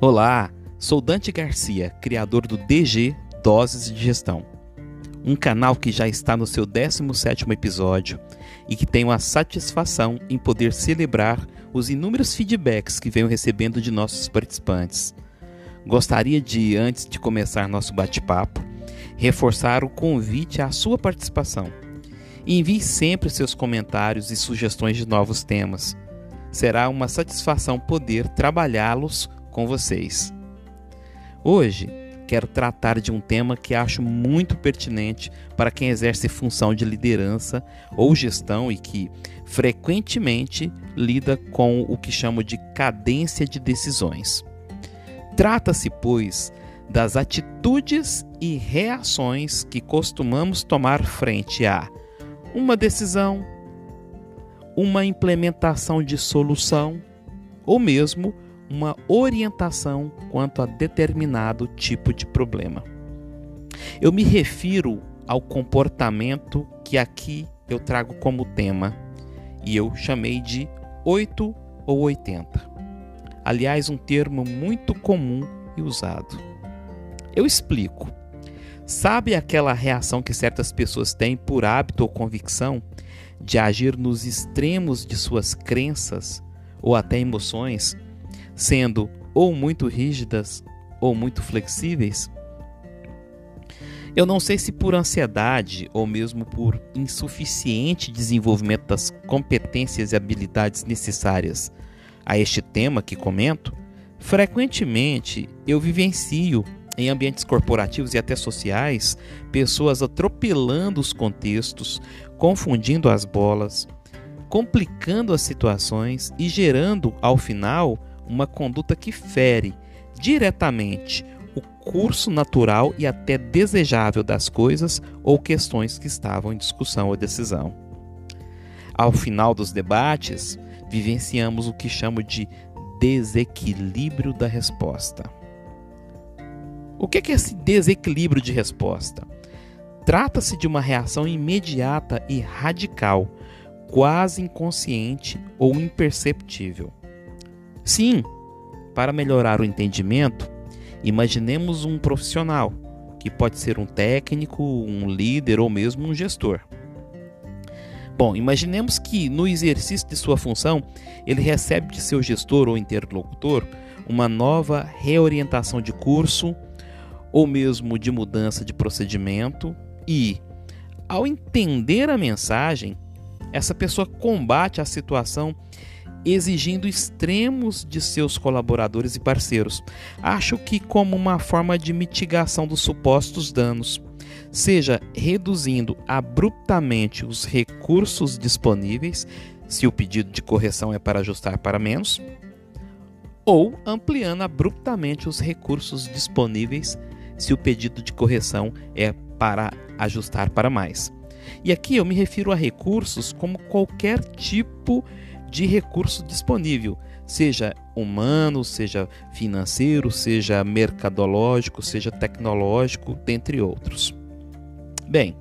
Olá, sou Dante Garcia, criador do DG Doses de Gestão, um canal que já está no seu 17º episódio e que tenho a satisfação em poder celebrar os inúmeros feedbacks que venho recebendo de nossos participantes. Gostaria de, antes de começar nosso bate-papo, reforçar o convite à sua participação. Envie sempre seus comentários e sugestões de novos temas. Será uma satisfação poder trabalhá-los com vocês. Hoje quero tratar de um tema que acho muito pertinente para quem exerce função de liderança ou gestão e que frequentemente lida com o que chamo de cadência de decisões. Trata-se, pois, das atitudes e reações que costumamos tomar frente a uma decisão, uma implementação de solução ou mesmo uma orientação quanto a determinado tipo de problema. Eu me refiro ao comportamento que aqui eu trago como tema e eu chamei de 8 ou 80. Aliás, um termo muito comum e usado. Eu explico. Sabe aquela reação que certas pessoas têm por hábito ou convicção de agir nos extremos de suas crenças ou até emoções, sendo ou muito rígidas ou muito flexíveis? Eu não sei se por ansiedade ou mesmo por insuficiente desenvolvimento das competências e habilidades necessárias a este tema que comento, frequentemente eu vivencio em ambientes corporativos e até sociais pessoas atropelando os contextos, confundindo as bolas, complicando as situações e gerando, ao final, uma conduta que fere diretamente o curso natural e até desejável das coisas ou questões que estavam em discussão ou decisão. Ao final dos debates, vivenciamos o que chamo de desequilíbrio da resposta. O que é esse desequilíbrio de resposta? Trata-se de uma reação imediata e radical, quase inconsciente ou imperceptível. Sim, para melhorar o entendimento, imaginemos um profissional, que pode ser um técnico, um líder ou mesmo um gestor. Bom, imaginemos que no exercício de sua função, ele recebe de seu gestor ou interlocutor uma nova reorientação de curso ou mesmo de mudança de procedimento e, ao entender a mensagem, essa pessoa combate a situação exigindo extremos de seus colaboradores e parceiros. Acho que como uma forma de mitigação dos supostos danos, seja reduzindo abruptamente os recursos disponíveis, se o pedido de correção é para ajustar para menos, ou ampliando abruptamente os recursos disponíveis, se o pedido de correção é para ajustar para mais. E aqui eu me refiro a recursos como qualquer tipo de recurso disponível, seja humano, seja financeiro, seja mercadológico, seja tecnológico, dentre outros. Bem,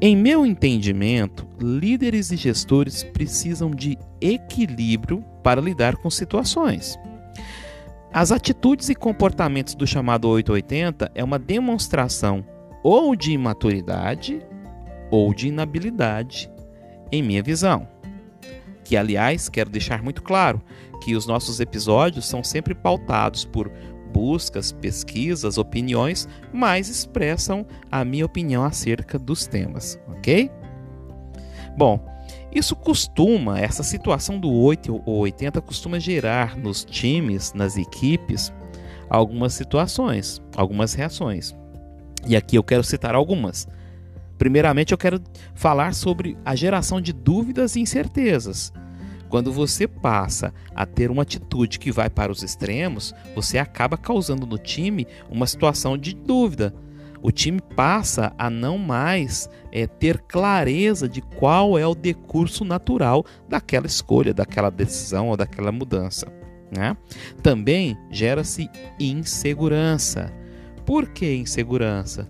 em meu entendimento, líderes e gestores precisam de equilíbrio para lidar com situações. As atitudes e comportamentos do chamado 880 é uma demonstração ou de imaturidade ou de inabilidade, em minha visão que aliás quero deixar muito claro que os nossos episódios são sempre pautados por buscas, pesquisas, opiniões, mas expressam a minha opinião acerca dos temas, ok? Bom, isso costuma, essa situação do 8 ou 80 costuma gerar nos times, nas equipes, algumas situações, algumas reações. E aqui eu quero citar algumas. Primeiramente, eu quero falar sobre a geração de dúvidas e incertezas. Quando você passa a ter uma atitude que vai para os extremos, você acaba causando no time uma situação de dúvida. O time passa a não mais é, ter clareza de qual é o decurso natural daquela escolha, daquela decisão ou daquela mudança. Né? Também gera-se insegurança. Por que insegurança?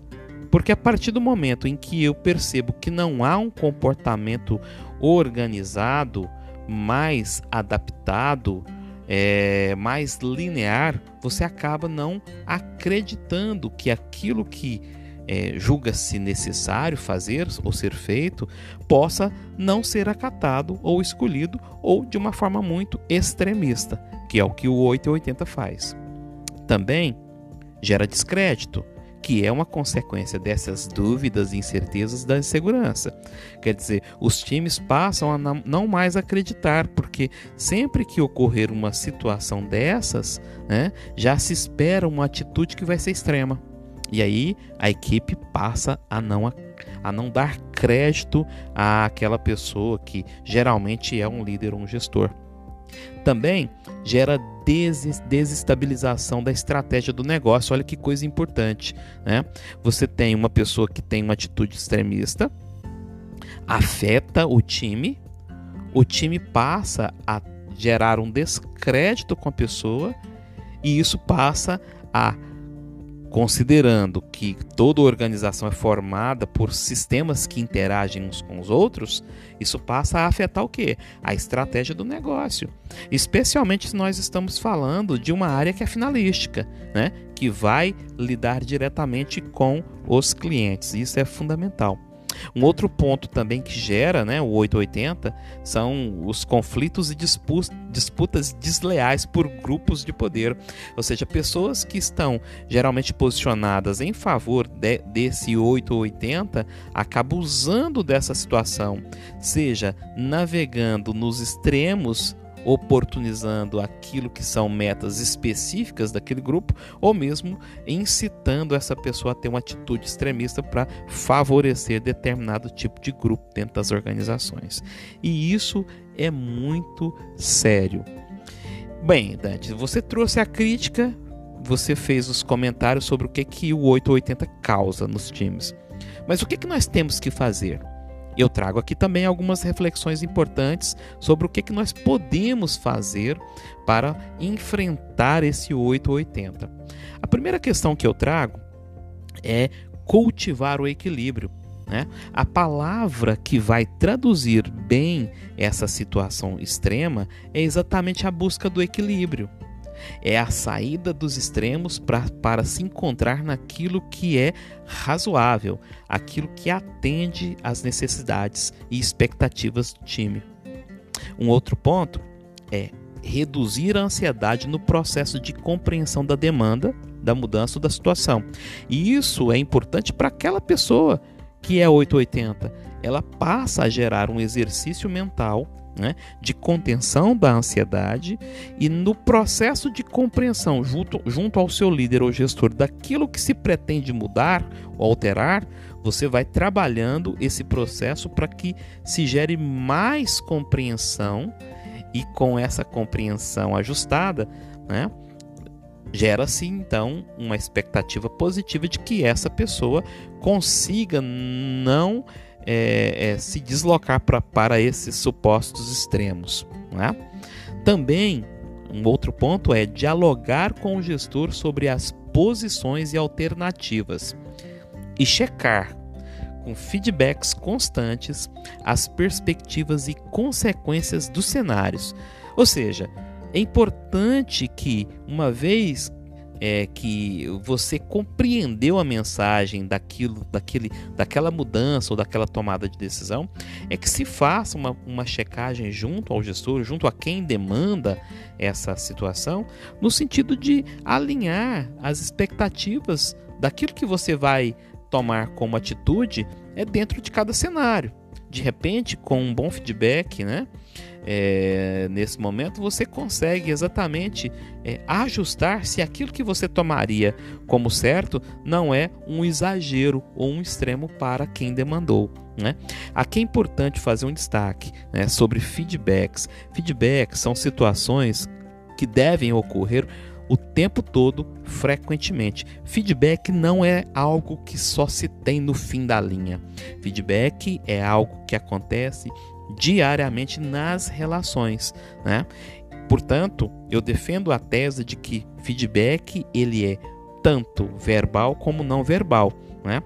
Porque a partir do momento em que eu percebo que não há um comportamento organizado, mais adaptado, é, mais linear, você acaba não acreditando que aquilo que é, julga-se necessário fazer ou ser feito possa não ser acatado ou escolhido ou de uma forma muito extremista, que é o que o 880 faz. Também gera descrédito, que é uma consequência dessas dúvidas e incertezas da insegurança. Quer dizer, os times passam a não mais acreditar, porque sempre que ocorrer uma situação dessas, né, já se espera uma atitude que vai ser extrema. E aí a equipe passa a não, a não dar crédito àquela pessoa que geralmente é um líder ou um gestor. Também gera desestabilização da estratégia do negócio. Olha que coisa importante. Né? Você tem uma pessoa que tem uma atitude extremista, afeta o time, o time passa a gerar um descrédito com a pessoa e isso passa a Considerando que toda organização é formada por sistemas que interagem uns com os outros, isso passa a afetar o quê? A estratégia do negócio. Especialmente se nós estamos falando de uma área que é finalística, né? que vai lidar diretamente com os clientes. Isso é fundamental. Um outro ponto também que gera né, o 880 são os conflitos e disputas desleais por grupos de poder, ou seja, pessoas que estão geralmente posicionadas em favor de, desse 880 acabam usando dessa situação, seja navegando nos extremos oportunizando aquilo que são metas específicas daquele grupo, ou mesmo incitando essa pessoa a ter uma atitude extremista para favorecer determinado tipo de grupo dentro das organizações. E isso é muito sério. Bem, Dante, você trouxe a crítica, você fez os comentários sobre o que, que o 880 causa nos times. Mas o que, que nós temos que fazer? Eu trago aqui também algumas reflexões importantes sobre o que, que nós podemos fazer para enfrentar esse 880. A primeira questão que eu trago é cultivar o equilíbrio. Né? A palavra que vai traduzir bem essa situação extrema é exatamente a busca do equilíbrio. É a saída dos extremos pra, para se encontrar naquilo que é razoável, aquilo que atende às necessidades e expectativas do time. Um outro ponto é reduzir a ansiedade no processo de compreensão da demanda, da mudança da situação. E isso é importante para aquela pessoa que é 880. Ela passa a gerar um exercício mental né, de contenção da ansiedade e no processo de compreensão junto, junto ao seu líder ou gestor daquilo que se pretende mudar ou alterar, você vai trabalhando esse processo para que se gere mais compreensão e com essa compreensão ajustada, né, gera-se então uma expectativa positiva de que essa pessoa consiga não é, é, se deslocar pra, para esses supostos extremos. Né? Também, um outro ponto é dialogar com o gestor sobre as posições e alternativas e checar com feedbacks constantes as perspectivas e consequências dos cenários. Ou seja, é importante que, uma vez é, que você compreendeu a mensagem daquilo, daquele, daquela mudança ou daquela tomada de decisão, é que se faça uma, uma checagem junto ao gestor, junto a quem demanda essa situação, no sentido de alinhar as expectativas daquilo que você vai tomar como atitude é dentro de cada cenário. De repente, com um bom feedback, né? é, nesse momento, você consegue exatamente é, ajustar se aquilo que você tomaria como certo não é um exagero ou um extremo para quem demandou. Né? Aqui é importante fazer um destaque né, sobre feedbacks. Feedbacks são situações que devem ocorrer o tempo todo, frequentemente. Feedback não é algo que só se tem no fim da linha. Feedback é algo que acontece diariamente nas relações, né? Portanto, eu defendo a tese de que feedback ele é tanto verbal como não verbal, né?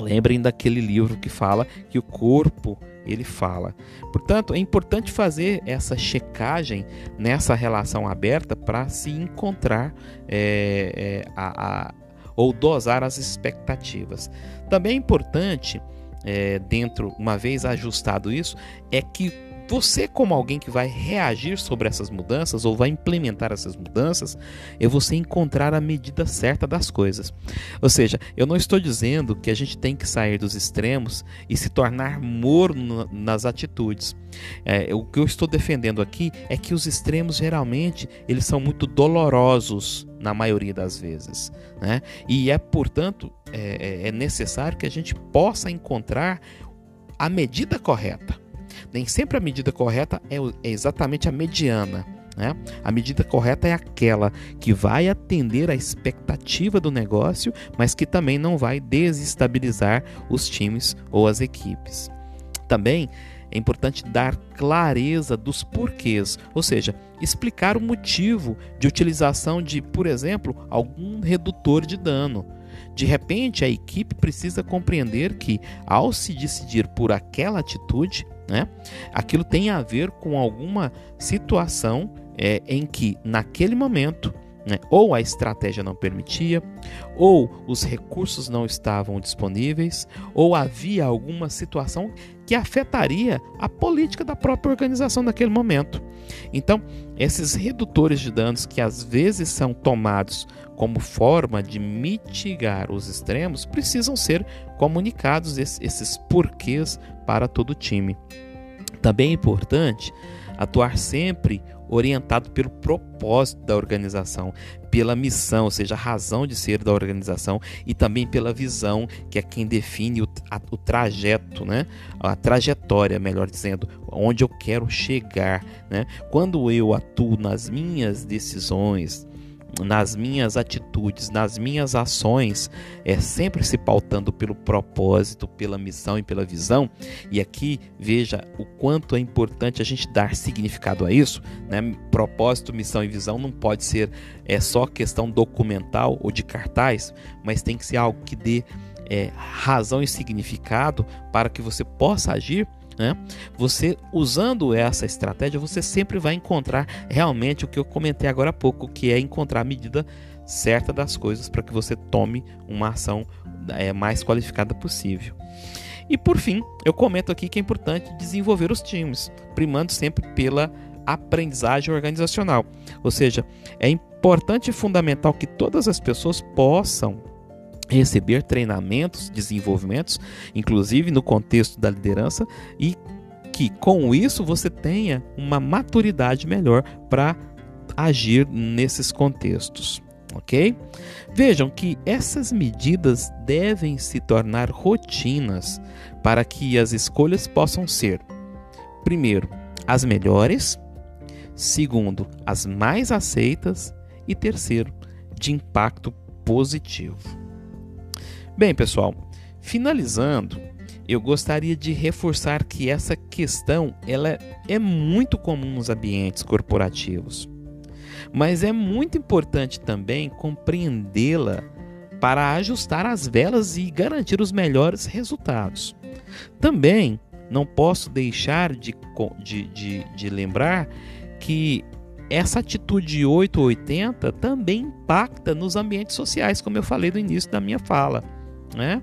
Lembrem daquele livro que fala que o corpo ele fala. Portanto, é importante fazer essa checagem nessa relação aberta para se encontrar é, é, a, a, ou dosar as expectativas. Também é importante, é, dentro, uma vez ajustado isso, é que você, como alguém que vai reagir sobre essas mudanças ou vai implementar essas mudanças, é você encontrar a medida certa das coisas. Ou seja, eu não estou dizendo que a gente tem que sair dos extremos e se tornar morno nas atitudes. É, o que eu estou defendendo aqui é que os extremos geralmente eles são muito dolorosos na maioria das vezes, né? E é portanto é, é, é necessário que a gente possa encontrar a medida correta. Nem sempre a medida correta é, é exatamente a mediana. Né? A medida correta é aquela que vai atender à expectativa do negócio, mas que também não vai desestabilizar os times ou as equipes. Também é importante dar clareza dos porquês, ou seja, explicar o motivo de utilização de, por exemplo, algum redutor de dano. De repente, a equipe precisa compreender que, ao se decidir por aquela atitude, né? Aquilo tem a ver com alguma situação é, em que, naquele momento, né, ou a estratégia não permitia, ou os recursos não estavam disponíveis, ou havia alguma situação que afetaria a política da própria organização naquele momento. Então, esses redutores de danos que às vezes são tomados como forma de mitigar os extremos precisam ser comunicados esses porquês para todo o time. Também é importante atuar sempre orientado pelo propósito da organização, pela missão, ou seja, a razão de ser da organização e também pela visão, que é quem define o, a, o trajeto, né? a trajetória, melhor dizendo, onde eu quero chegar. Né? Quando eu atuo nas minhas decisões, nas minhas atitudes, nas minhas ações, é sempre se pautando pelo propósito, pela missão e pela visão. E aqui veja o quanto é importante a gente dar significado a isso, né? Propósito, missão e visão não pode ser é só questão documental ou de cartaz, mas tem que ser algo que dê é, razão e significado para que você possa agir né? Você usando essa estratégia, você sempre vai encontrar realmente o que eu comentei agora há pouco, que é encontrar a medida certa das coisas para que você tome uma ação é, mais qualificada possível. E por fim, eu comento aqui que é importante desenvolver os times, primando sempre pela aprendizagem organizacional. Ou seja, é importante e fundamental que todas as pessoas possam receber treinamentos, desenvolvimentos, inclusive no contexto da liderança, e que com isso você tenha uma maturidade melhor para agir nesses contextos. Ok? Vejam que essas medidas devem se tornar rotinas para que as escolhas possam ser, primeiro, as melhores, segundo, as mais aceitas e terceiro, de impacto positivo. Bem, pessoal, finalizando, eu gostaria de reforçar que essa questão ela é muito comum nos ambientes corporativos, mas é muito importante também compreendê-la para ajustar as velas e garantir os melhores resultados. Também não posso deixar de, de, de, de lembrar que essa atitude 880 também impacta nos ambientes sociais, como eu falei no início da minha fala. Né?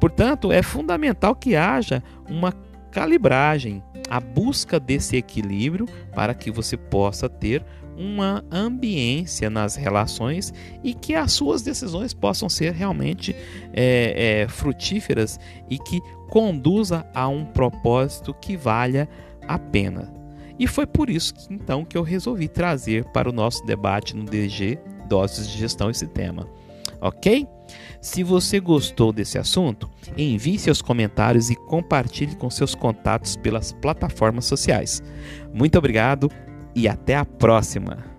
Portanto, é fundamental que haja uma calibragem, a busca desse equilíbrio para que você possa ter uma ambiência nas relações e que as suas decisões possam ser realmente é, é, frutíferas e que conduza a um propósito que valha a pena. E foi por isso que, então que eu resolvi trazer para o nosso debate no DG Doses de Gestão esse tema. Ok? Se você gostou desse assunto, envie seus comentários e compartilhe com seus contatos pelas plataformas sociais. Muito obrigado e até a próxima!